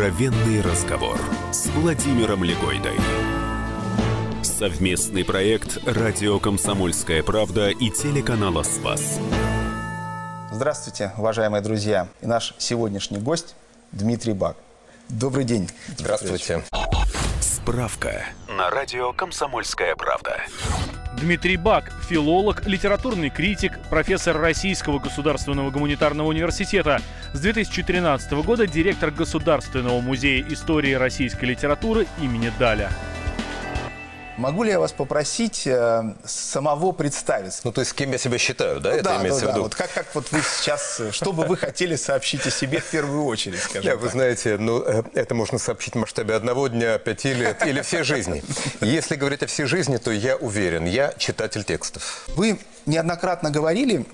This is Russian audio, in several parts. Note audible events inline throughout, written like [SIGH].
Откровенный разговор с Владимиром Легойдой. Совместный проект «Радио Комсомольская правда» и телеканала «Спас». Здравствуйте, уважаемые друзья. И наш сегодняшний гость Дмитрий Бак. Добрый день. Здравствуйте. Справка на радио «Комсомольская правда». Дмитрий Бак, филолог, литературный критик, профессор Российского государственного гуманитарного университета. С 2013 года директор Государственного музея истории российской литературы имени Даля. Могу ли я вас попросить э, самого представиться? Ну, то есть, кем я себя считаю, да? Ну, это да, имеется да, в виду? да. Вот как, как вот вы сейчас, э, что бы вы хотели сообщить о себе в первую очередь, скажем вы знаете, ну, э, это можно сообщить в масштабе одного дня, пяти лет или всей жизни. Если говорить о всей жизни, то я уверен, я читатель текстов. Вы неоднократно говорили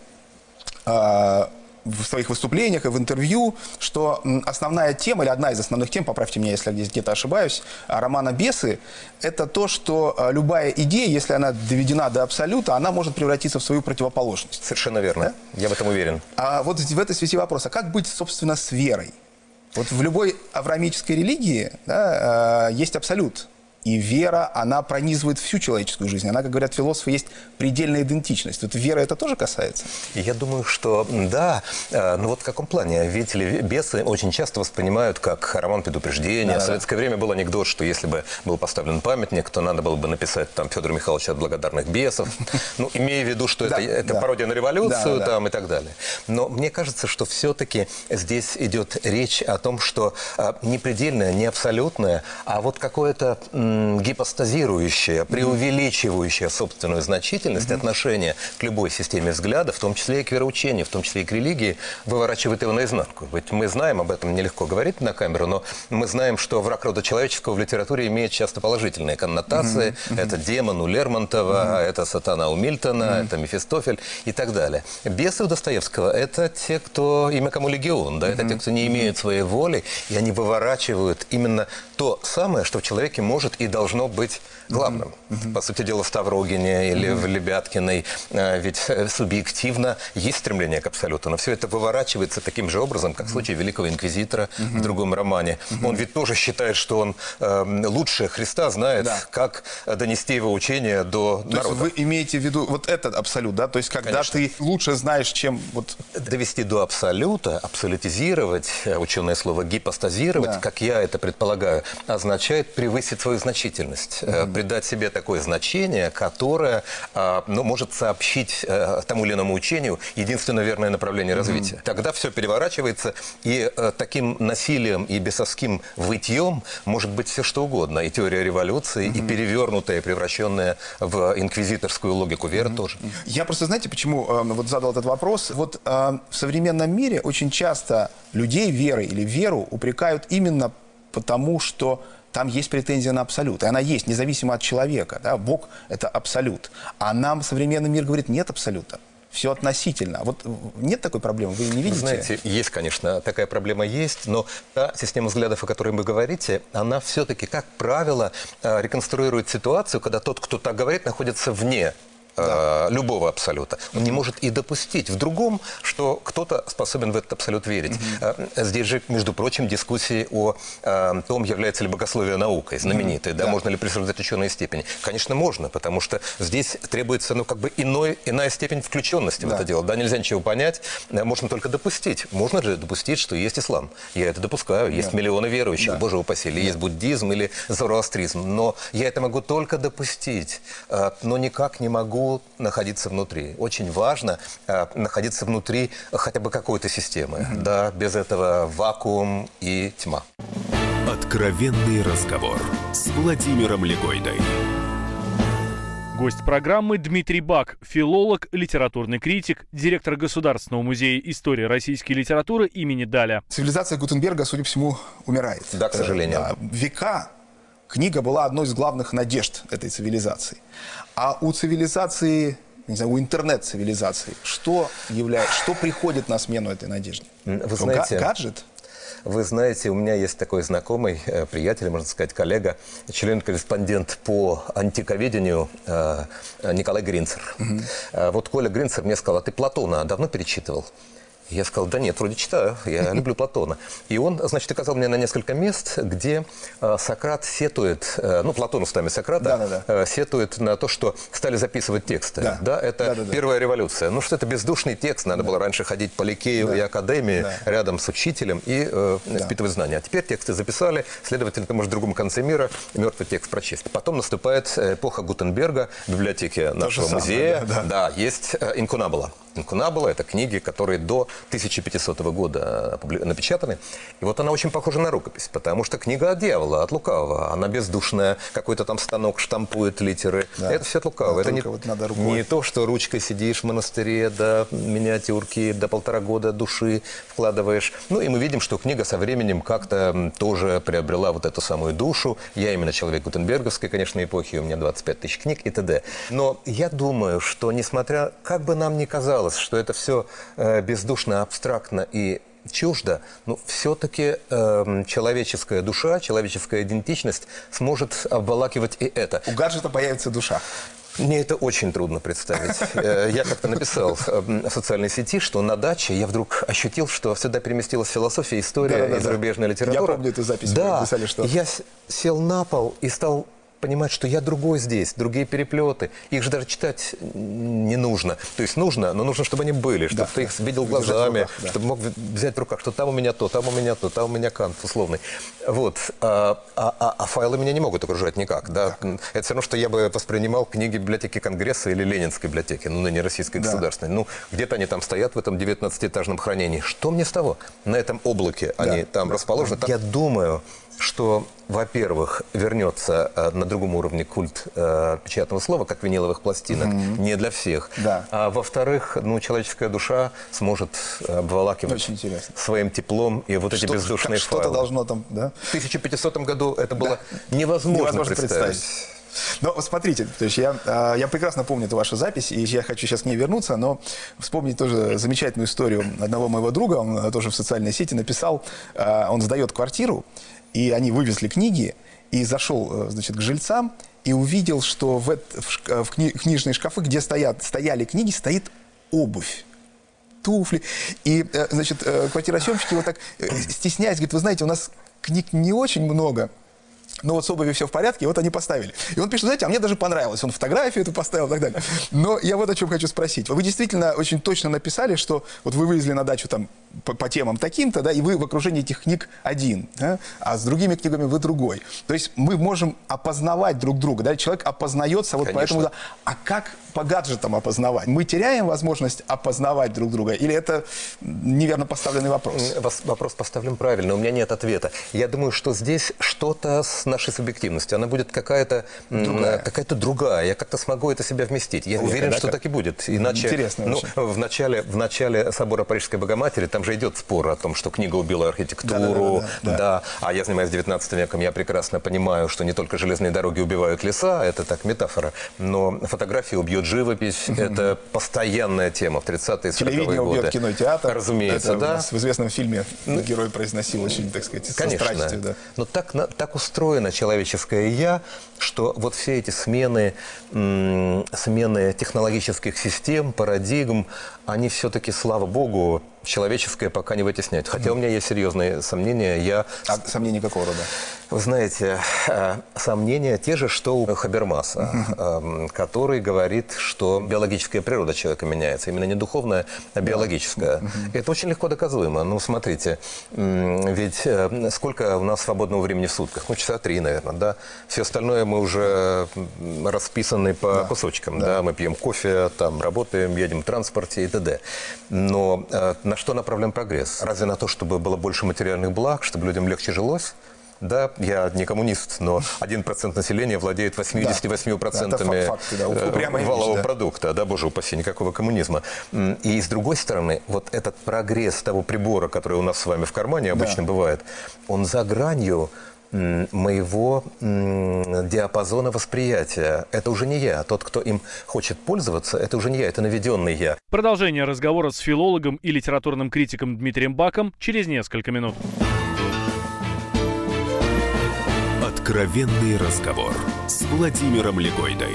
а, в своих выступлениях и в интервью, что основная тема, или одна из основных тем, поправьте меня, если я где-то ошибаюсь, а, романа «Бесы» — это то, что а, любая идея, если она доведена до абсолюта, она может превратиться в свою противоположность. Совершенно верно. Я в этом уверен. А вот в этой связи вопрос, а как быть, собственно, с верой? Вот в любой авраамической религии да, э, есть абсолют. И вера, она пронизывает всю человеческую жизнь. Она, как говорят философы, есть предельная идентичность. Вот вера это тоже касается? Я думаю, что да, э, ну вот в каком плане? Видите ли, бесы очень часто воспринимают как роман предупреждения. В советское время был анекдот, что если бы был поставлен памятник, то надо было бы написать там Федор Михайлович от благодарных бесов. [LAUGHS] Ну, имея в виду, что это, Да, это да. пародия на революцию Да, да, да. там и так далее. Но мне кажется, что все-таки здесь идет речь о том, что а, не предельное, не абсолютное, а вот какое-то гипостазирующее, преувеличивающее собственную значительность отношение к любой системе взгляда, в том числе и к вероучению, в том числе и к религии, выворачивает его наизнанку. Ведь мы знаем, об этом нелегко говорить на камеру, но мы знаем, что враг рода человеческого в литературе имеет часто положительные коннотации. Это демон у Лермонтова, это сатана у Мильтона, это Мефистофель и так далее. Бесы у Достоевского – это те, кто имя кому легион, да, это те, кто не имеют своей воли, и они выворачивают именно то самое, что в человеке может и должно быть главным. По сути дела, в Ставрогине или в Лебяткиной э, ведь э, субъективно есть стремление к абсолюту, но все это выворачивается таким же образом, как в случае Великого Инквизитора в другом романе. Он ведь тоже считает, что он э, лучше Христа знает, Да. как э, донести его учение до То народа. вы имеете в виду вот этот абсолют, да? То есть когда Конечно. ты лучше знаешь, чем вот... довести до абсолюта, абсолютизировать, ученое слово гипостазировать, Да. как я это предполагаю, означает превысить свою значительность, э, придать себе такое значение, которое а, ну, может сообщить э, тому или иному учению единственно верное направление развития. Тогда все переворачивается, и э, таким насилием и бесовским вытьем может быть все что угодно. И теория революции, и перевернутая, превращенная в инквизиторскую логику веры тоже. Я просто, знаете, почему э, вот задал этот вопрос? Вот э, в современном мире очень часто людей верой или веру упрекают именно потому, что там есть претензия на абсолют. И она есть, независимо от человека. Да? Бог – это абсолют. А нам современный мир говорит, нет абсолюта. Все относительно. Вот э, нет такой проблемы, вы не видите? знаете, есть, конечно, такая проблема есть, но та система взглядов, о которой вы говорите, она все-таки, как правило, э, реконструирует ситуацию, когда тот, кто так говорит, находится вне э, любого абсолюта. Он не может и допустить в другом, что кто-то способен в этот абсолют верить. Э, Здесь же, между прочим, дискуссии о э, том, является ли богословие наукой, знаменитые, да, можно ли присуждать ученые степени. Конечно, можно, потому что здесь требуется, ну, как бы иной, иная степень включенности в Да. это дело. Да, нельзя ничего понять, можно только допустить. Можно же допустить, что есть ислам. Я это допускаю. Есть миллионы верующих, Да. боже упаси. Или есть буддизм или зороастризм. Но я это могу только допустить. Но никак не могу находиться внутри. Очень важно э, находиться внутри хотя бы какой-то системы. Да, без этого вакуум и тьма. Откровенный разговор с Владимиром Легойдой. Гость программы Дмитрий Бак, филолог, литературный критик, директор Государственного музея истории российской литературы имени Даля. Цивилизация Гутенберга, судя по всему, умирает. Да, к сожалению. Э, да. Века книга была одной из главных надежд этой цивилизации. А у цивилизации, не знаю, у интернет-цивилизации, что, является, что приходит на смену этой надежде? Вы знаете- гаджет? Вы знаете, у меня есть такой знакомый, э, приятель, можно сказать, коллега, член-корреспондент по антиковедению э, Николай Гринцер. Э, Вот Коля Гринцер мне сказал, а ты Платона давно перечитывал? Я сказал, да нет, вроде читаю, я [LAUGHS] люблю Платона. И он, значит, указал мне на несколько мест, где э, Сократ сетует, э, ну, Платон устами Сократа, Да, да, да. сетует на то, что стали записывать тексты. Да. это Да, да, да. первая революция. Ну, что это бездушный текст, надо было раньше ходить по Ликею и Академии Да. рядом с учителем и э, впитывать знания. А теперь тексты записали, следовательно, ты можешь в другом конце мира мертвый текст прочесть. Потом наступает э, эпоха Гутенберга в библиотеке нашего самое, музея. да, да. Да, есть э, инкунабула. Инкунабула – это книги, которые до 1500 года опубли- напечатаны. И вот она очень похожа на рукопись, потому что книга от дьявола, от лукавого. Она бездушная, какой-то там станок штампует литеры. Да. Это все от лукавого. Да, это не, вот надо рукой. не то, что ручкой сидишь в монастыре, до миниатюрки, до полтора года души вкладываешь. Ну и мы видим, что книга со временем как-то тоже приобрела вот эту самую душу. Я именно человек Гутенберговской, конечно, эпохи, у меня 25 тысяч книг и т.д. Но я думаю, что несмотря, как бы нам ни казалось, что это все э, бездушно, абстрактно и чуждо, но все-таки человеческая душа, человеческая идентичность сможет обволакивать и это. У гаджета появится душа. Мне это очень трудно представить. Э, Я как-то написал э, в социальной сети, что на даче я вдруг ощутил, что сюда переместилась философия, история Да-да-да. и зарубежная литература. Я помню эту запись, вы Да, написали, что- я сел на пол и стал понимать, что я другой здесь, другие переплеты. Их же даже читать не нужно. То есть нужно, но нужно, чтобы они были, чтобы Да, ты их да. видел глазами, руках, да. чтобы мог взять в руках, что там у меня то, там у меня то, там у меня кант условный. Вот. А, а- а- а файлы меня не могут окружать никак. Да? Это все равно, что я бы воспринимал книги библиотеки Конгресса или Ленинской библиотеки, ну, ныне российской Да. государственной. Ну, где-то они там стоят в этом 19-этажном хранении. Что мне с того? На этом облаке они там расположены. Я думаю, что, во-первых, вернется э, на другом уровне культ э, печатного слова, как виниловых пластинок, не для всех. Да. А во-вторых, ну, человеческая душа сможет э, обволакивать своим теплом и вот эти Что- бездушные как- Что-то файлы. должно там, да? В 1500 году это было невозможно, Невозможно представить. Но вот смотрите, то есть я, а, я прекрасно помню эту вашу запись, и я хочу сейчас к ней вернуться, но вспомнить тоже замечательную историю одного моего друга, он тоже в социальной сети написал, а, он сдает квартиру, и они вывезли книги, и зашел, э, значит, к жильцам, и увидел, что в, эт- в шка- в кни- книжные шкафы, где стоят, стояли книги, стоит обувь туфли. И, э, значит, э, квартиросъемщик его так э, стесняясь, говорит, вы знаете, у нас книг не очень много, но вот с обувью все в порядке, и вот они поставили. И он пишет, знаете, а мне даже понравилось. Он фотографию эту поставил и так далее. Но я вот о чем хочу спросить. Вы действительно очень точно написали, что вот вы вывезли на дачу там по, по темам таким-то, да, и вы в окружении этих книг один, да, а с другими книгами вы другой. То есть мы можем опознавать друг друга, да, человек опознается, вот Конечно. поэтому, да, а как по гаджетам опознавать? Мы теряем возможность опознавать друг друга, или это неверно поставленный вопрос? Вопрос поставлен правильно, у меня нет ответа. Я думаю, что здесь что-то с нашей субъективностью. Она будет какая-то Другая. какая-то другая. Я как-то смогу это себя вместить. Я Ой, уверен, да, что так и будет. Иначе, Интересно ну, в начале, в начале собора Парижской Богоматери там же идет спор о том, что книга убила архитектуру. Да-да-да-да, да. А я занимаюсь 19 веком, я прекрасно понимаю, что не только железные дороги убивают леса, это так метафора, но фотография убьет живопись. Это постоянная тема в 30-е 40-е Телевидение годы. убьет кино и театр. Разумеется, Это у да. нас в известном фильме герой произносил очень, так сказать, Конечно. страстью. Да. Но так, так устроено человеческое «я», что вот все эти смены, смены технологических систем, парадигм, они все-таки, слава богу, человеческое пока не вытесняют. Хотя у меня есть серьезные сомнения. Я, А сомнения какого рода? вы знаете, э, сомнения те же, что у Хабермаса, эм, который говорит, что биологическая природа человека меняется. Именно не духовная, а биологическая. Это очень легко доказуемо. Ну, смотрите, ведь э, сколько у нас свободного времени в сутках? Ну, часа три, наверное, да? Все остальное мы уже расписаны по кусочкам, да. Мы пьем кофе, там, работаем, едем в транспорте и т.д. Но э, на что направлен прогресс? Разве на то, чтобы было больше материальных благ, чтобы людям легче жилось? Да, я не коммунист, но 1% населения владеет 88% Да, факты, да, валового да. продукта. Да, боже упаси, никакого коммунизма. И с другой стороны, вот этот прогресс того прибора, который у нас с вами в кармане обычно бывает, он за гранью моего диапазона восприятия. Это уже не я. Тот, кто им хочет пользоваться, это уже не я, это наведенный я. Продолжение разговора с филологом и литературным критиком Дмитрием Баком через несколько минут. Откровенный разговор с Владимиром Легойдой.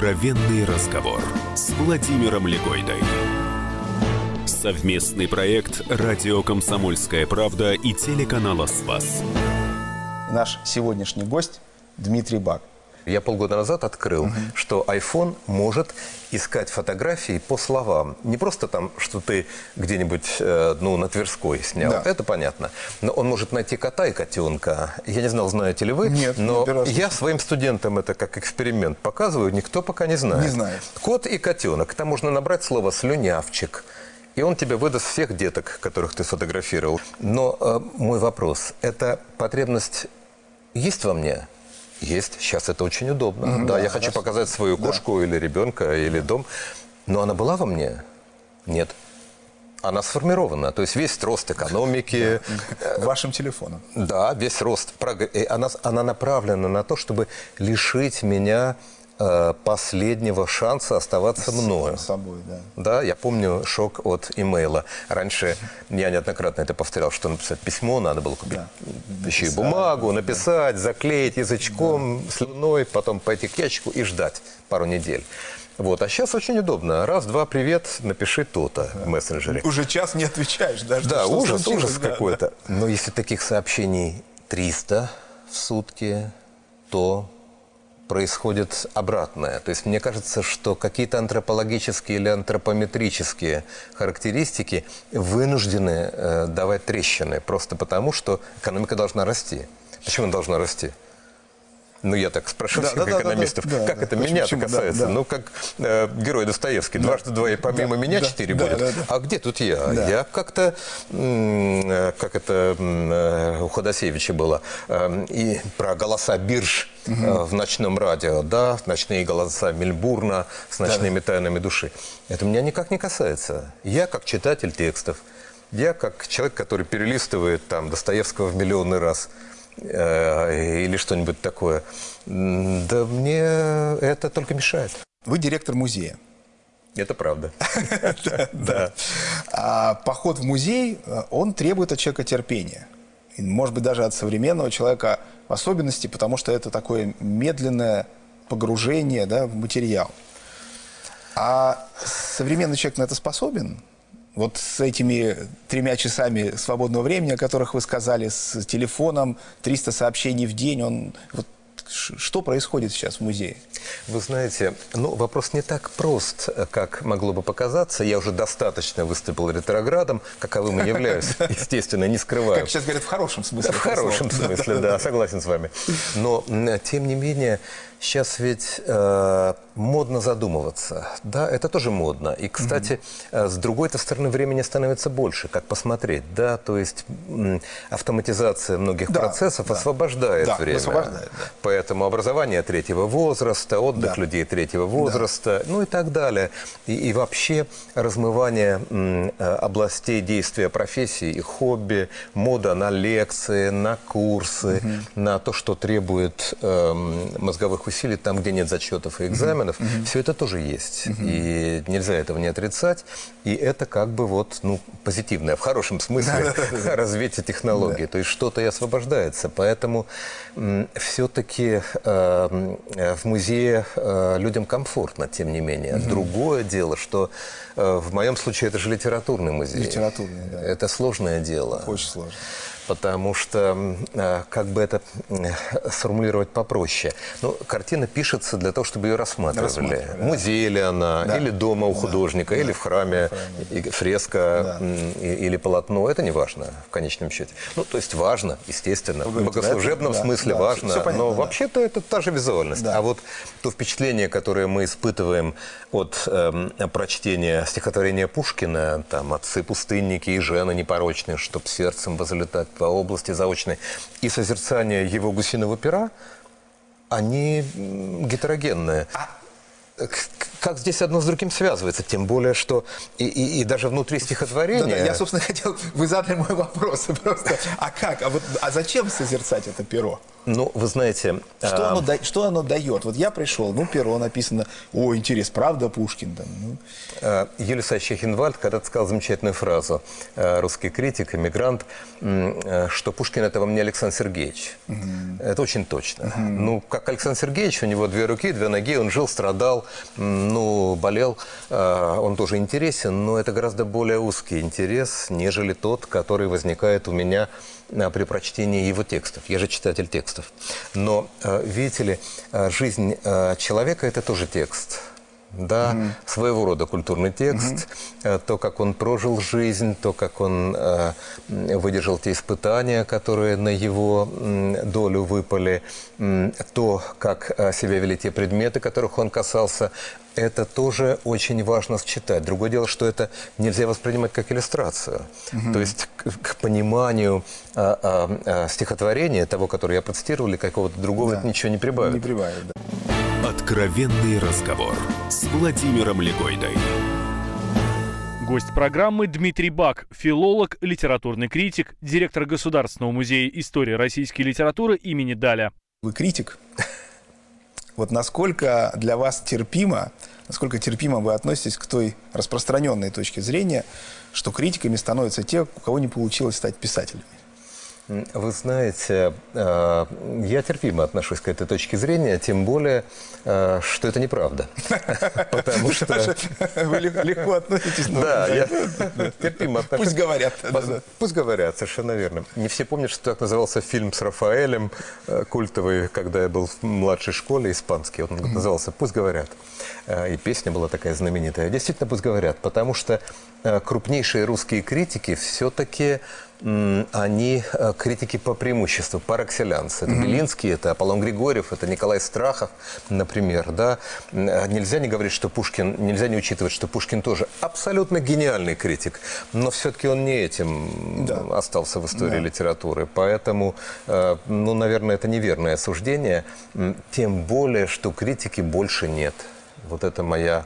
Откровенный разговор с Владимиром Легойдой. Совместный проект «Радио Комсомольская правда» и телеканала «Спас». Наш сегодняшний гость Дмитрий Бак. Я полгода назад открыл, угу. что iPhone может искать фотографии по словам. Не просто там, что ты где-нибудь э, ну, на Тверской снял. Да. Это понятно. Но он может найти кота и котенка. Я не знал, знаете ли вы. Нет, но я своим студентам это как эксперимент показываю. Никто пока не знает. Не знает. Кот и котенок. Там можно набрать слово «слюнявчик». И он тебе выдаст всех деток, которых ты сфотографировал. Но э, мой вопрос. Это потребность есть во мне? Есть. Сейчас это очень удобно. Mm-hmm, да, да, я хочу показать свою кошку да. или ребенка, или дом. Но она была во мне? Нет. Она сформирована. То есть весь рост экономики... Вашим телефоном. Да, весь рост. Она, она направлена на то, чтобы лишить меня Э, последнего шанса оставаться мною. С собой, да. Да, я помню шок от имейла. Раньше я неоднократно это повторял, что написать письмо надо было купить да. еще и бумагу, написать, да. заклеить язычком, да. слюной, потом пойти к ящику и ждать пару недель. Вот. А сейчас очень удобно. Раз, два, привет, напиши то-то да. в мессенджере. Уже час не отвечаешь даже. Да, ужас, ужас да, какой-то. Да. Но если таких сообщений 300 в сутки, то происходит обратное. То есть мне кажется, что какие-то антропологические или антропометрические характеристики вынуждены э, давать трещины, просто потому что экономика должна расти. Почему она должна расти? Ну, я так спрашиваю да, всех да, экономистов, да, да, как да, это меня-то касается? Да, да. Ну, как э, герой Достоевский, да, дважды два и помимо да, меня четыре да, будет. Да, да, да. А где тут я? Да. Я как-то, э, как это э, у Ходосевича было, э, и про голоса бирж угу. э, в ночном радио, да, ночные голоса Мельбурна с ночными да. тайнами души. Это меня никак не касается. Я как читатель текстов, я как человек, который перелистывает там Достоевского в миллионный раз – или что-нибудь такое. Да мне это только мешает. Вы директор музея. Это правда. [LAUGHS] Да. А поход в музей, э, он требует от человека терпения. Может быть, даже от современного человека в особенности, потому что это такое медленное погружение да, в материал. А современный человек на это способен? Вот с этими тремя часами свободного времени, о которых вы сказали, с телефоном, 300 сообщений в день, он вот что происходит сейчас в музее? Вы знаете, ну, вопрос не так прост, как могло бы показаться. Я уже достаточно выступил ретроградом, каковым и являюсь, [LAUGHS] естественно, не скрываю. Как сейчас говорят, в хорошем смысле. В хорошем смысле, [LAUGHS] да, согласен с вами. Но, тем не менее, Сейчас ведь э, модно задумываться, да, это тоже модно. И, кстати, mm-hmm. с другой-то стороны времени становится больше, как посмотреть, да, то есть автоматизация многих да, процессов да. освобождает да, время. Освобождает, да. Поэтому образование третьего возраста, отдых да. людей третьего возраста, да. ну и так далее. И, и вообще размывание м, э, областей действия профессии и хобби, мода на лекции, на курсы, mm-hmm. на то, что требует э, мозговых усилий там, где нет зачетов и экзаменов. Mm -hmm. Все это тоже есть. Mm -hmm. И нельзя этого не отрицать. И это как бы вот, ну, позитивное, в хорошем смысле, развитие технологий. То есть что-то и освобождается. Поэтому все-таки э, в музее э, людям комфортно, тем не менее. Другое дело, что э, в моем случае это же литературный музей. Литературный, да. Это сложное дело. Очень сложно потому что, э, как бы это сформулировать попроще, ну, картина пишется для того, чтобы ее рассматривали. рассматривали да. Музей ли она, да. или дома у художника, да. или в храме, храме. фреска да. или полотно, это не важно в конечном счете. Ну, то есть важно, естественно, в богослужебном да, смысле да, важно, все, все понятно, но да. вообще-то это та же визуальность. Да. А вот то впечатление, которое мы испытываем от э, прочтения стихотворения Пушкина, там, «Отцы-пустынники и жены непорочные, чтоб сердцем возлетать по области заочной, и созерцание его гусиного пера, они гетерогенные. А как здесь одно с другим связывается? Тем более, что и, и, и даже внутри стихотворения... Да, да, я, собственно, [LAUGHS] хотел... Вы задали мой вопрос [LAUGHS] просто. А как? А, вот, а зачем созерцать это перо? Ну, вы знаете... Что, а... оно, что оно дает? Вот я пришел, ну, перо написано, о, интерес, правда, Пушкин? Там, ну. А, Юлий Сачехинвальд когда-то сказал замечательную фразу, а, русский критик, эмигрант, что Пушкин – это во мне Александр Сергеевич. Угу. Это очень точно. Угу. Ну, как Александр Сергеевич, у него две руки, две ноги, он жил, страдал, ну, болел, он тоже интересен, но это гораздо более узкий интерес, нежели тот, который возникает у меня при прочтении его текстов. Я же читатель текстов. Но, э, видите ли, э, жизнь э, человека – это тоже текст да, mm своего рода культурный текст, mm то, как он прожил жизнь, то, как он э, выдержал те испытания, которые на его э, долю выпали, э, то, как э, себя вели те предметы, которых он касался, это тоже очень важно считать. Другое дело, что это нельзя воспринимать как иллюстрацию. Mm То есть к, к пониманию э, э, стихотворения, того, которое я процитировал, или какого-то другого, да. это ничего не прибавит. Не прибавит, да. Откровенный разговор с Владимиром Легойдой. Гость программы Дмитрий Бак, филолог, литературный критик, директор Государственного музея истории российской литературы имени Даля. Вы критик? Вот насколько для вас терпимо, насколько терпимо вы относитесь к той распространенной точке зрения, что критиками становятся те, у кого не получилось стать писателями? Вы знаете, э, я терпимо отношусь к этой точке зрения, тем более, э, что это неправда. [LAUGHS] Потому что... Вы легко относитесь. Да, я терпимо отношусь. Пусть говорят. Пусть говорят, совершенно верно. Не все помнят, что так назывался фильм с Рафаэлем, э, культовый, когда я был в младшей школе, испанский. Он назывался «Пусть говорят». И песня была такая знаменитая. Действительно, пусть говорят, потому что крупнейшие русские критики все-таки они э, критики по преимуществу, excellence. Это mm-hmm. Белинский, это Аполлон Григорьев, это Николай Страхов, например. Да? Э, нельзя не говорить, что Пушкин, нельзя не учитывать, что Пушкин тоже абсолютно гениальный критик, но все-таки он не этим да. остался в истории да. литературы. Поэтому, э, ну, наверное, это неверное суждение, тем более, что критики больше нет. Вот это моя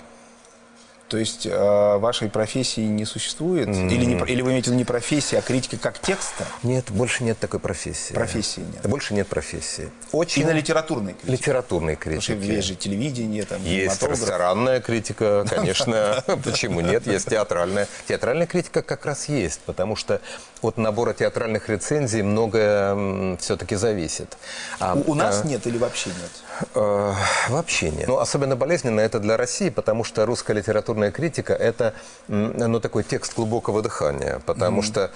то есть э, вашей профессии не существует? Mm. Или, не, или вы имеете в виду не профессия, а критика как текста? Нет, больше нет такой профессии. Профессии нет? Больше нет профессии. Очень... И на литературной критике? Литературной критике. Потому что есть же телевидение, там, Есть ресторанная критика, [LAUGHS] конечно. Почему нет? Есть театральная. Театральная критика как раз есть, потому что от набора театральных рецензий многое все-таки зависит. А, у, у нас а, нет или вообще нет? Э, вообще нет. Ну, особенно болезненно это для России, потому что русская литературная критика – это ну, такой текст глубокого дыхания, потому mm-hmm. что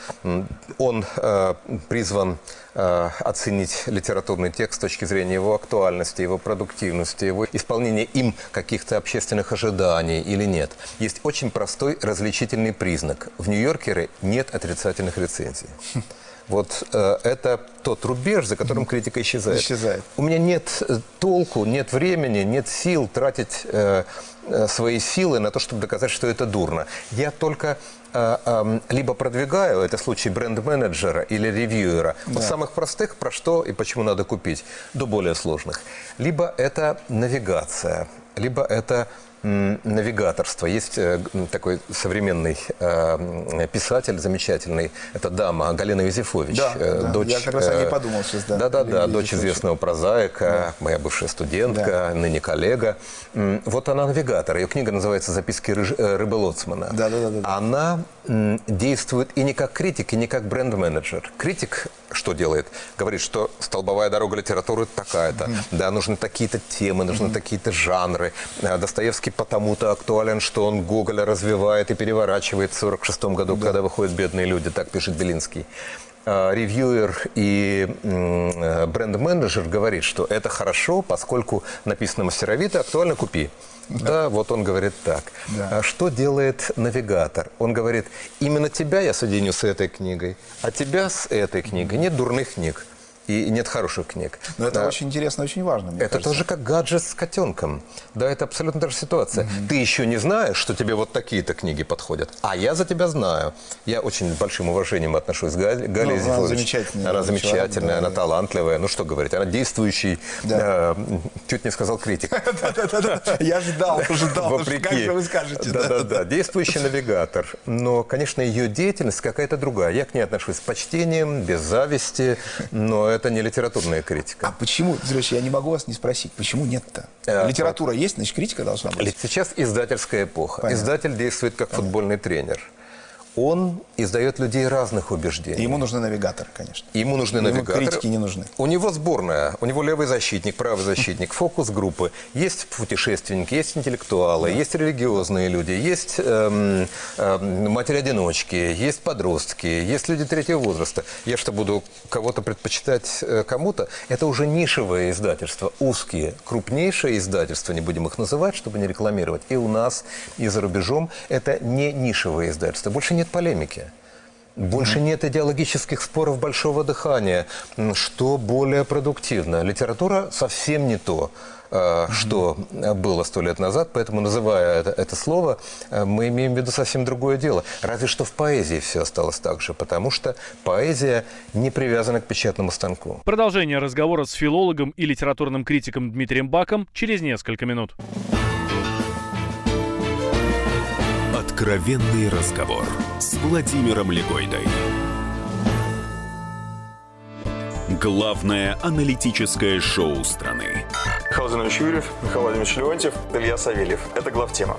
он э, призван э, оценить литературный текст с точки зрения его актуальности, его продуктивности, его исполнения им каких-то общественных ожиданий или нет. Есть очень простой различительный признак. В «Нью-Йоркере» нет отрицательных рецензий. [LAUGHS] Вот э, это тот рубеж, за которым критика исчезает. Исчезает. У меня нет э, толку, нет времени, нет сил тратить э, э, свои силы на то, чтобы доказать, что это дурно. Я только э, э, либо продвигаю, это случай бренд-менеджера или ревьюера, да. от самых простых, про что и почему надо купить, до более сложных. Либо это навигация, либо это навигаторство. Есть э, такой современный э, писатель замечательный, это дама Галина Юзефович. Да, э, да. дочь, я как раз о ней подумал сейчас. Да, да, да, да дочь известного прозаика, да. моя бывшая студентка, да. ныне коллега. Вот она навигатор. Ее книга называется «Записки рыбы Лоцмана». Да, да, да, да. Она действует и не как критик, и не как бренд-менеджер. Критик что делает? Говорит, что столбовая дорога литературы такая-то. Mm -hmm. Да, нужны такие-то темы, нужны mm -hmm. такие-то жанры. Достоевский потому-то актуален, что он Гоголя развивает и переворачивает в 46 году, да. когда выходят «Бедные люди», так пишет Белинский ревьюер и бренд-менеджер говорит, что это хорошо, поскольку написано мастеровито, актуально купи. Да. да, вот он говорит так. Да. А что делает навигатор? Он говорит, именно тебя я соединю с этой книгой, а тебя с этой книгой. Нет дурных книг. И нет хороших книг. Но это А, очень интересно, очень важно. мне это кажется. тоже как гаджет с котенком. Да, это абсолютно та же ситуация. Ты еще не знаешь, что тебе вот такие-то книги подходят, а я за тебя знаю. Я очень большим уважением отношусь к Гале, Гале Ну, она Зифович. замечательный Она человек, замечательная, да, она да. талантливая. Ну что говорить, она действующий, Да. э, чуть не сказал критик. [LAUGHS] Я ждал, ожидал. ну, Как же вы скажете? да? Да-да-да, действующий навигатор. Но, конечно, ее деятельность какая-то другая. Я к ней отношусь с почтением, без зависти, но это не литературная А критика. почему, Сереж, я не могу вас не спросить, почему нет-то? Э, Литература есть, значит, критика должна быть. Сейчас издательская эпоха. Понятно. Издатель действует как футбольный тренер. Он издает людей разных убеждений. Ему нужен навигатор, конечно. Ему нужны Ему навигаторы. критики не нужны. У него сборная, у него левый защитник, правый защитник, фокус группы. Есть путешественники, есть интеллектуалы, есть религиозные люди, есть эм, эм, матери-одиночки, есть подростки, есть люди третьего возраста. Я что, буду кого-то предпочитать э, кому-то? Это уже нишевое издательство, узкие, крупнейшие издательства, не будем их называть, чтобы не рекламировать. И у нас, и за рубежом это не нишевое издательство. Больше нет полемики. Больше нет идеологических споров большого дыхания. Что более продуктивно? Литература совсем не то, э, что э, было сто лет назад, поэтому, называя это, это слово, э, мы имеем в виду совсем другое дело. Разве что в поэзии все осталось так же, потому что поэзия не привязана к печатному станку. Продолжение разговора с филологом и литературным критиком Дмитрием Баком через несколько минут. Откровенный разговор с Владимиром Легойдой. Главное аналитическое шоу страны. Михаил Владимирович Юрьев, Михаил Владимирович Леонтьев, Илья Савельев. Это главтема.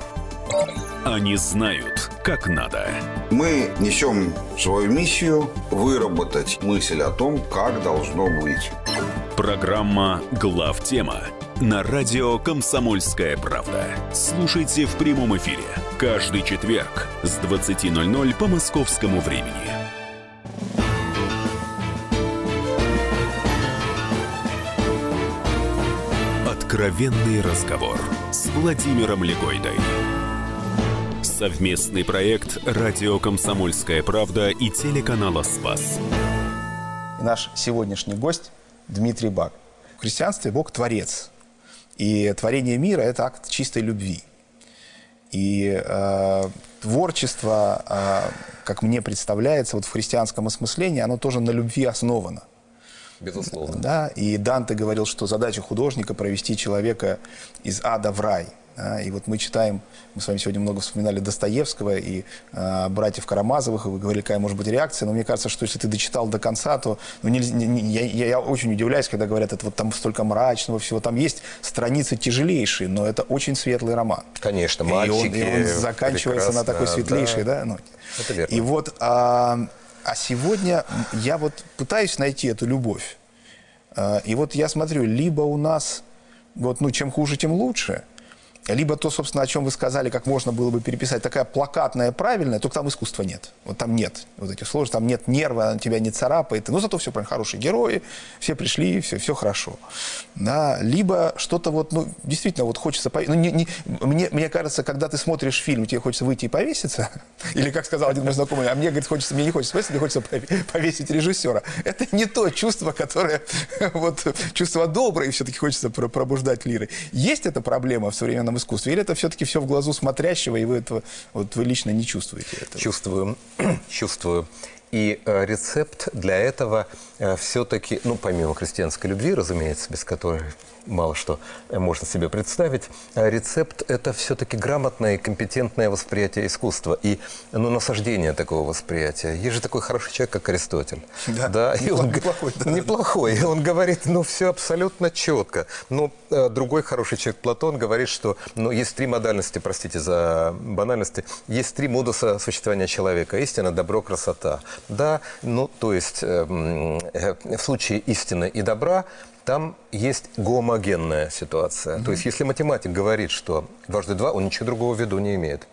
Они знают, как надо. Мы несем свою миссию выработать мысль о том, как должно быть. Программа «Главтема» на радио «Комсомольская правда». Слушайте в прямом эфире каждый четверг с 20.00 по московскому времени. Откровенный разговор с Владимиром Легойдой. Совместный проект «Радио Комсомольская правда» и телеканала «Спас». Наш сегодняшний гость Дмитрий Бак. В христианстве Бог – творец. И творение мира – это акт чистой любви. И э, творчество, э, как мне представляется, вот в христианском осмыслении, оно тоже на любви основано. Безусловно. Да, и Данте говорил, что задача художника провести человека из ада в рай. Да, и вот мы читаем, мы с вами сегодня много вспоминали Достоевского и э, братьев Карамазовых, и вы говорили, какая может быть реакция, но мне кажется, что если ты дочитал до конца, то ну, не- не- я, я- очень удивляюсь, когда говорят, это вот там столько мрачного всего, там есть страницы тяжелейшие, но это очень светлый роман. Конечно, И он- мальчики. И он, заканчивается на такой светлейшей да. ноте. Это верно. И вот, а, а сегодня я вот пытаюсь найти эту любовь. А, И вот я смотрю, либо у нас, вот, ну, чем хуже, тем лучше, либо то, собственно, о чем вы сказали, как можно было бы переписать, такая плакатная, правильная, только там искусства нет. Вот там нет вот этих сложностей, там нет нерва, она тебя не царапает. Но зато все правильно, хорошие герои, все пришли, все, все хорошо. Да, либо что-то вот, ну, действительно, вот хочется... пове- Ну, не- не- мне, мне кажется, когда ты смотришь фильм, тебе хочется выйти и повеситься, [LAUGHS] или, как сказал один мой знакомый, а мне, говорит, хочется, мне не хочется повеситься, мне хочется пове- повесить режиссера. Это не то чувство, которое, [LAUGHS] вот, чувство доброе, и все-таки хочется про- пробуждать лиры. Есть эта проблема в современном искусстве, или это все-таки все в глазу смотрящего, и вы этого, вот вы лично не чувствуете этого? Чувствую, [CLEARS THROAT] чувствую. И э, рецепт для этого все-таки, ну, помимо христианской любви, разумеется, без которой мало что э, можно себе представить, э, рецепт – это все-таки грамотное и компетентное восприятие искусства и ну, насаждение такого восприятия. Есть же такой хороший человек, как Аристотель. Да, и неплохой, он, неплохой, да. неплохой. И он говорит, ну, все абсолютно четко. Но э, другой хороший человек, Платон, говорит, что ну, есть три модальности, простите за банальности, есть три модуса существования человека. Истина, добро, красота. Да, ну, то есть э, э, в случае истины и добра там есть гомогенная ситуация. То есть если математик говорит, что дважды два, он ничего другого в виду не имеет.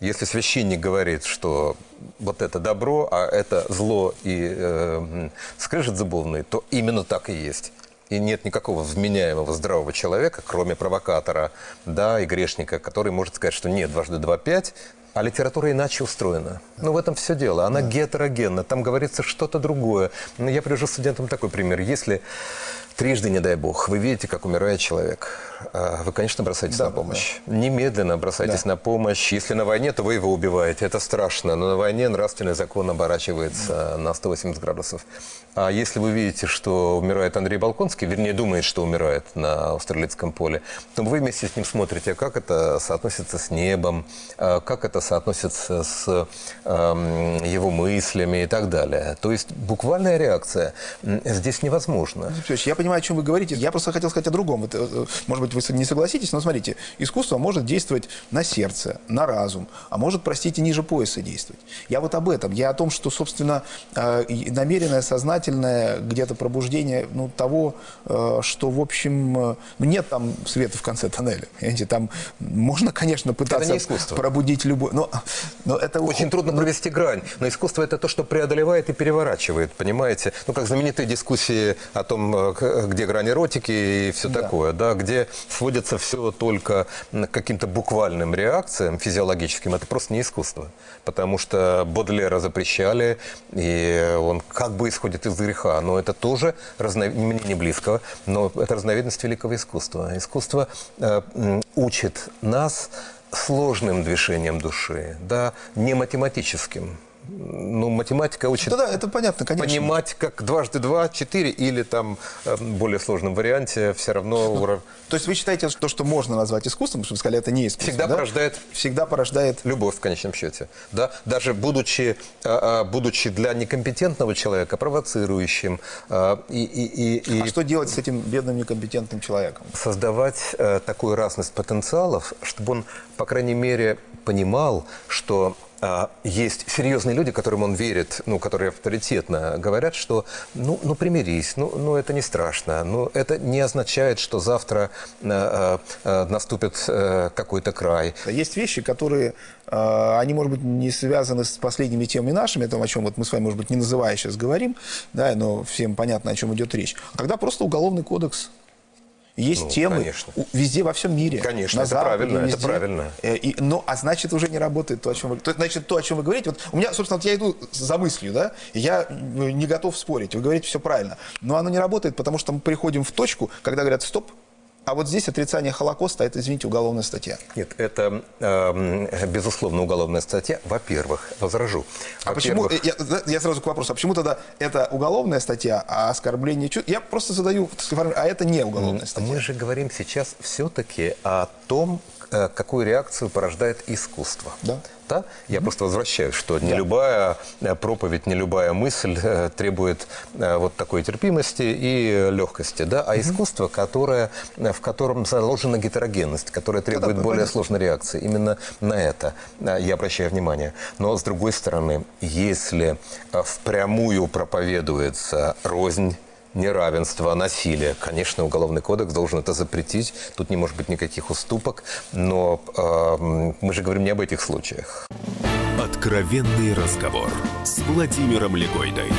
Если священник говорит, что вот это добро, а это зло и э, скрежет зубовный, то именно так и есть. и нет никакого вменяемого здравого человека, кроме провокатора, да, и грешника, который может сказать, что нет, дважды два – пять, а литература иначе устроена. Ну, в этом все дело. Она да. гетерогенна. Там говорится что-то другое. Но я привожу студентам такой пример. Если трижды, не дай бог, вы видите, как умирает человек, а, вы, конечно, бросаетесь да, на помощь. Да. Немедленно бросайтесь да. на помощь. Если на войне, то вы его убиваете. Это страшно. Но на войне нравственный закон оборачивается да. на 180 градусов. А если вы видите, что умирает Андрей Балконский, вернее, думает, что умирает на Австралийском поле, то вы вместе с ним смотрите, как это соотносится с небом, а, как это соотносится с э, его мыслями и так далее. То есть буквальная реакция здесь невозможна. Я понимаю, о чем вы говорите. Я просто хотел сказать о другом. Это, э, может быть, вы не согласитесь, но смотрите, искусство может действовать на сердце, на разум, а может, простите, ниже пояса действовать. Я вот об этом. Я о том, что, собственно, э, намеренное, сознательное где-то пробуждение ну, того, э, что, в общем, ну, нет там света в конце тоннеля. Понимаете? Там можно, конечно, пытаться пробудить любой... Но, но это... Очень трудно провести грань. Но искусство – это то, что преодолевает и переворачивает, понимаете? Ну, как знаменитые дискуссии о том, где грань эротики и все да. такое, да, где сводится все только к каким-то буквальным реакциям физиологическим, это просто не искусство. Потому что Бодлера запрещали, и он как бы исходит из греха. Но это тоже разнов... мне не близко, но это разновидность великого искусства. Искусство э, учит нас сложным движением души, да, не математическим ну, математика учит да, да, это понятно, конечно. понимать, как дважды два, четыре, или там э, более сложном варианте все равно... Ну, то есть вы считаете, что то, что можно назвать искусством, потому что вы сказали, это не искусство, Всегда да? порождает... Всегда порождает... Любовь, в конечном счете. Да? Даже будучи, а, а, будучи для некомпетентного человека провоцирующим. А, и, и, и, а что делать с этим бедным некомпетентным человеком? Создавать э, такую разность потенциалов, чтобы он, по крайней мере, понимал, что есть серьезные люди, которым он верит, ну, которые авторитетно говорят, что ну, ну примирись, ну, ну это не страшно, ну это не означает, что завтра э, э, наступит э, какой-то край. Есть вещи, которые, э, они, может быть, не связаны с последними темами нашими, о чем вот мы с вами, может быть, не называя сейчас говорим, да, но всем понятно, о чем идет речь. Когда просто уголовный кодекс есть ну, темы конечно. везде во всем мире. Конечно, на это Западе, правильно, везде. это правильно. Э, и, ну, а значит, уже не работает то, о чем вы то, Значит, то, о чем вы говорите. Вот у меня, собственно, вот я иду за мыслью, да, я не готов спорить. Вы говорите все правильно. Но оно не работает, потому что мы приходим в точку, когда говорят, стоп, а вот здесь отрицание Холокоста – это, извините, уголовная статья. Нет, это, э, безусловно, уголовная статья. Во-первых, возражу. Во а почему, я, я сразу к вопросу, а почему тогда это уголовная статья, а оскорбление чувств? Я просто задаю, а это не уголовная статья. Мы же говорим сейчас все-таки о том, Э, какую реакцию порождает искусство. Да. Да? Я mm-hmm. просто возвращаюсь, что не да. любая э, проповедь, не любая мысль э, требует вот такой терпимости и легкости, да, а mm-hmm. искусство, которое, в котором заложена гетерогенность, которое требует да, более понятно. сложной реакции. Именно на это я обращаю внимание. Но с другой стороны, если впрямую проповедуется рознь неравенство, насилие. Конечно, Уголовный кодекс должен это запретить. Тут не может быть никаких уступок. Но э, мы же говорим не об этих случаях. Откровенный разговор с Владимиром Легойдой.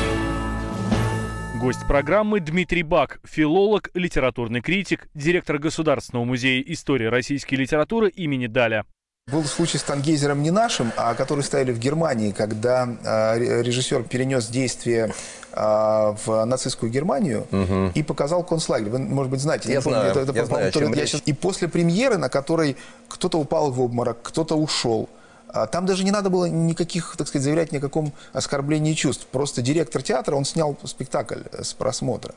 Гость программы Дмитрий Бак, филолог, литературный критик, директор Государственного музея истории российской литературы имени Даля. Был случай с Тангейзером не нашим, а который ставили в Германии, когда э, режиссер перенес действие э, в нацистскую Германию угу. и показал концлагерь. Вы, может быть, знаете. Я, я знаю, помню, это, я знаю, я сейчас... И после премьеры, на которой кто-то упал в обморок, кто-то ушел, а там даже не надо было никаких, так сказать, заявлять ни о каком оскорблении чувств. Просто директор театра, он снял спектакль с просмотра.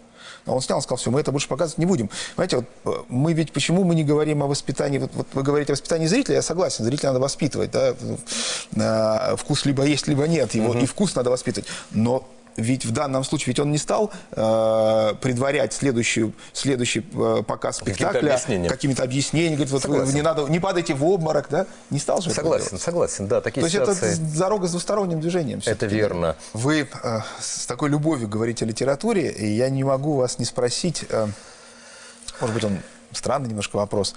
Он снял, сказал, все, мы это больше показывать не будем. Понимаете, вот э, мы ведь, почему мы не говорим о воспитании, вот, вот вы говорите о воспитании зрителя, я согласен, зрителя надо воспитывать, да, вкус либо есть, либо нет, его угу. и вкус надо воспитывать. Но ведь в данном случае ведь он не стал э, предварять следующий, следующий э, показ спектакля какими-то объяснениями. Говорит, вот вы, не надо, не падайте в обморок, да? Не стал же Согласен, согласен, да. Такие То ситуации... есть это дорога с двусторонним движением. Это верно. Вы э, с такой любовью говорите о литературе, и я не могу вас не спросить, э, может быть, он странный немножко вопрос.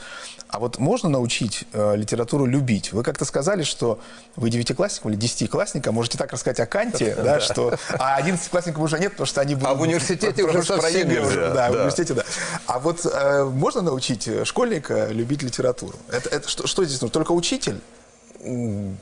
А вот можно научить э, литературу любить? Вы как-то сказали, что вы девятиклассник или десятиклассник, можете так рассказать о Канте, [LAUGHS] да, что... А одиннадцатиклассников уже нет, потому что они будут... А в университете уже совсем нельзя. Да, в университете, да. А вот э, можно научить школьника любить литературу? Это, что здесь нужно? Только учитель?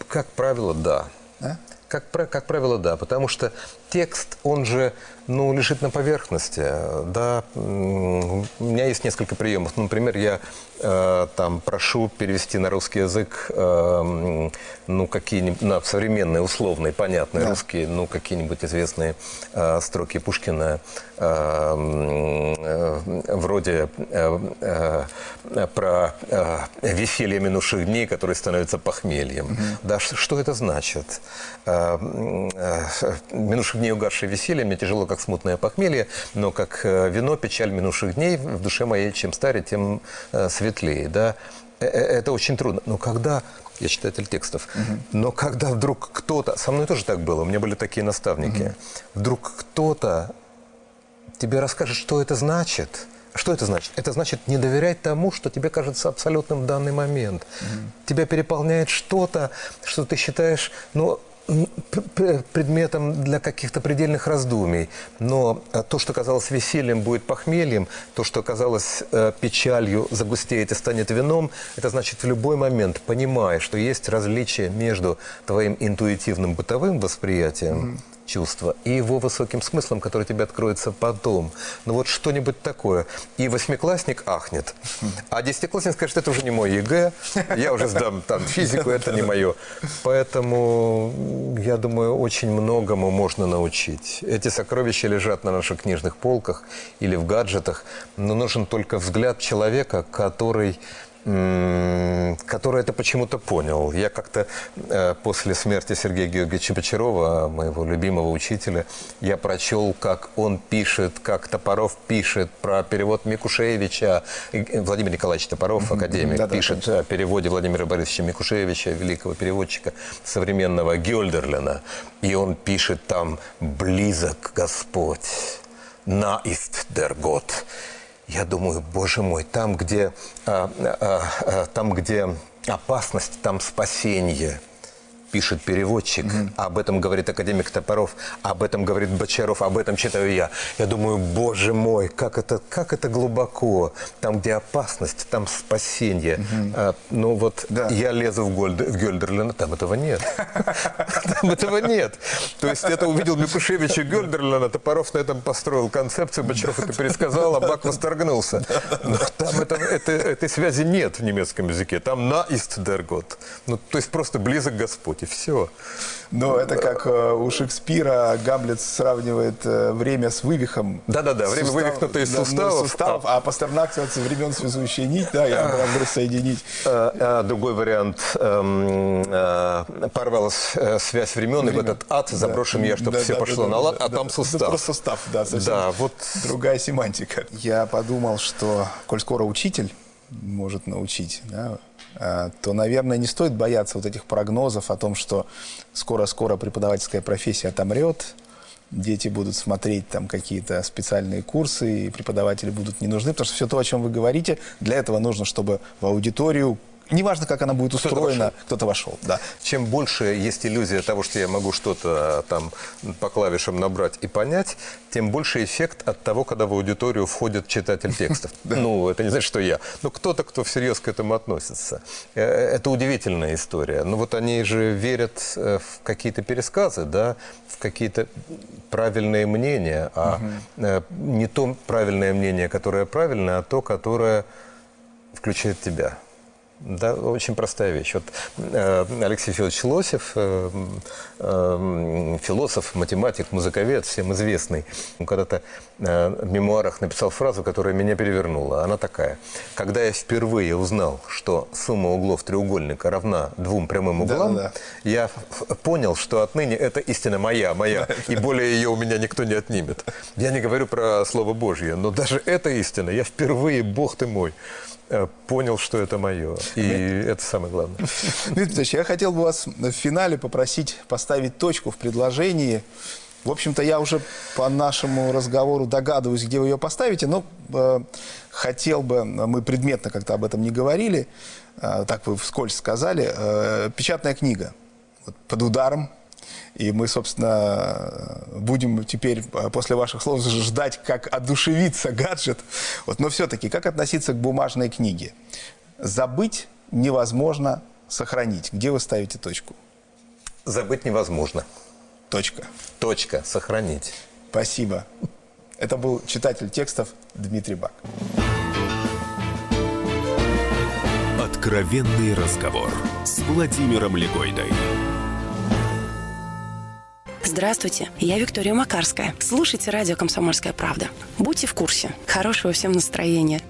Как правило, да. А? Как, как правило, да, потому что текст, он же ну, лежит на поверхности. Да, у меня есть несколько приемов. Например, я э, там прошу перевести на русский язык э, ну, какие-нибудь, на современные, условные, понятные да. русские, ну, какие-нибудь известные э, строки Пушкина, э, э, вроде э, э, про э, веселье минувших дней, которые становятся похмельем. Угу. Да, что это значит? Э, э, минувших дней угасшее веселье, мне тяжело, как как смутное похмелье, но как э, вино, печаль минувших дней в душе моей, чем старее, тем э, светлее. Да? Э, это очень трудно. Но когда я читатель текстов. Угу. Но когда вдруг кто-то, со мной тоже так было, у меня были такие наставники, угу. вдруг кто-то тебе расскажет, что это значит. Что это значит? Это значит не доверять тому, что тебе кажется абсолютным в данный момент. Угу. Тебя переполняет что-то, что ты считаешь, ну, предметом для каких-то предельных раздумий. Но э, то, что казалось весельем, будет похмельем, то, что казалось э, печалью, загустеет и станет вином, это значит в любой момент, понимая, что есть различие между твоим интуитивным бытовым восприятием, mm-hmm чувства и его высоким смыслом, который тебе откроется потом. Ну вот что-нибудь такое. И восьмиклассник ахнет, а десятиклассник скажет, это уже не мой ЕГЭ, я уже сдам там физику, это не мое. Поэтому, я думаю, очень многому можно научить. Эти сокровища лежат на наших книжных полках или в гаджетах, но нужен только взгляд человека, который который это почему-то понял. Я как-то э, после смерти Сергея Георгиевича Бочарова, моего любимого учителя, я прочел, как он пишет, как Топоров пишет про перевод Микушевича. Владимир Николаевич Топоров, академик, да, пишет да, о переводе Владимира Борисовича Микушевича, великого переводчика современного Гёльдерлина. И он пишет там «Близок Господь, на ист дер Гott». Я думаю, боже мой, там, где, а, а, а, там, где опасность, там спасение – пишет переводчик, mm-hmm. об этом говорит академик Топоров, об этом говорит Бочаров, об этом читаю я. Я думаю, боже мой, как это, как это глубоко. Там, где опасность, там спасение. Mm-hmm. А, ну вот да. я лезу в, Гольд, в Гёльдерлина, там этого нет. [LAUGHS] Там этого нет. То есть это увидел Микушевич и Гёльдерлина, Топоров на этом построил концепцию, Бочаров это пересказал, а Бак восторгнулся. Но там этой связи нет в немецком языке. Там на ист дергот. Ну, то есть просто близок Господь и все. Но это как э, у Шекспира Гамлет сравнивает э, время с вывихом. Да-да-да, время сустав, вывихнуто из суставов. Да, суставов а, а Пастернак со времен связующая нить, да, я могу соединить. А, а, другой вариант. Эм, порвалась связь времен, Время. и в этот ад заброшен да. я, чтобы да, все да, пошло да, на лад, да, а да, там сустав. Просто сустав, да, совсем да, вот... другая семантика. Я подумал, что, коль скоро учитель может научить, да, то, наверное, не стоит бояться вот этих прогнозов о том, что скоро-скоро преподавательская профессия отомрет, дети будут смотреть там какие-то специальные курсы, и преподаватели будут не нужны, потому что все то, о чем вы говорите, для этого нужно, чтобы в аудиторию неважно, как она будет устроена, кто-то вошел. Кто да. Чем больше есть иллюзия того, что я могу что-то там по клавишам набрать и понять, тем больше эффект от того, когда в аудиторию входит читатель текстов. [LAUGHS] Ну, это не значит, что я. Но кто-то, кто всерьез к этому относится. Э, это удивительная история. Ну, вот они же верят э, в какие-то пересказы, да, в какие-то правильные мнения, а э, не то правильное мнение, которое правильное, а то, которое включает тебя. Да, очень простая вещь. Вот э, Алексей Федорович Лосев, э, э, философ, математик, музыковед, всем известный, он когда-то в мемуарах написал фразу, которая меня перевернула. Она такая. Когда я впервые узнал, что сумма углов треугольника равна двум прямым углам, да, да. я понял, что отныне это истина моя, моя, и более ее у меня никто не отнимет. Я не говорю про Слово Божье, но даже эта истина, я впервые, Бог ты мой, понял, что это мое. И это самое главное. Дмитрий Петрович, я хотел бы вас в финале попросить поставить точку в предложении В общем-то, я уже по нашему разговору догадываюсь, где вы ее поставите, но э, хотел бы, мы предметно как-то об этом не говорили, э, так вы вскользь сказали, э, печатная книга вот, под ударом, и мы, собственно, будем теперь э, после ваших слов ждать, как одушевится гаджет. Вот, но все-таки, как относиться к бумажной книге? Забыть невозможно сохранить. Где вы ставите точку? Забыть невозможно. Точка. Точка. Сохранить. Спасибо. Это был читатель текстов Дмитрий Бак. Откровенный разговор с Владимиром Легойдой. Здравствуйте, я Виктория Макарская. Слушайте радио «Комсомольская правда». Будьте в курсе. Хорошего всем настроения.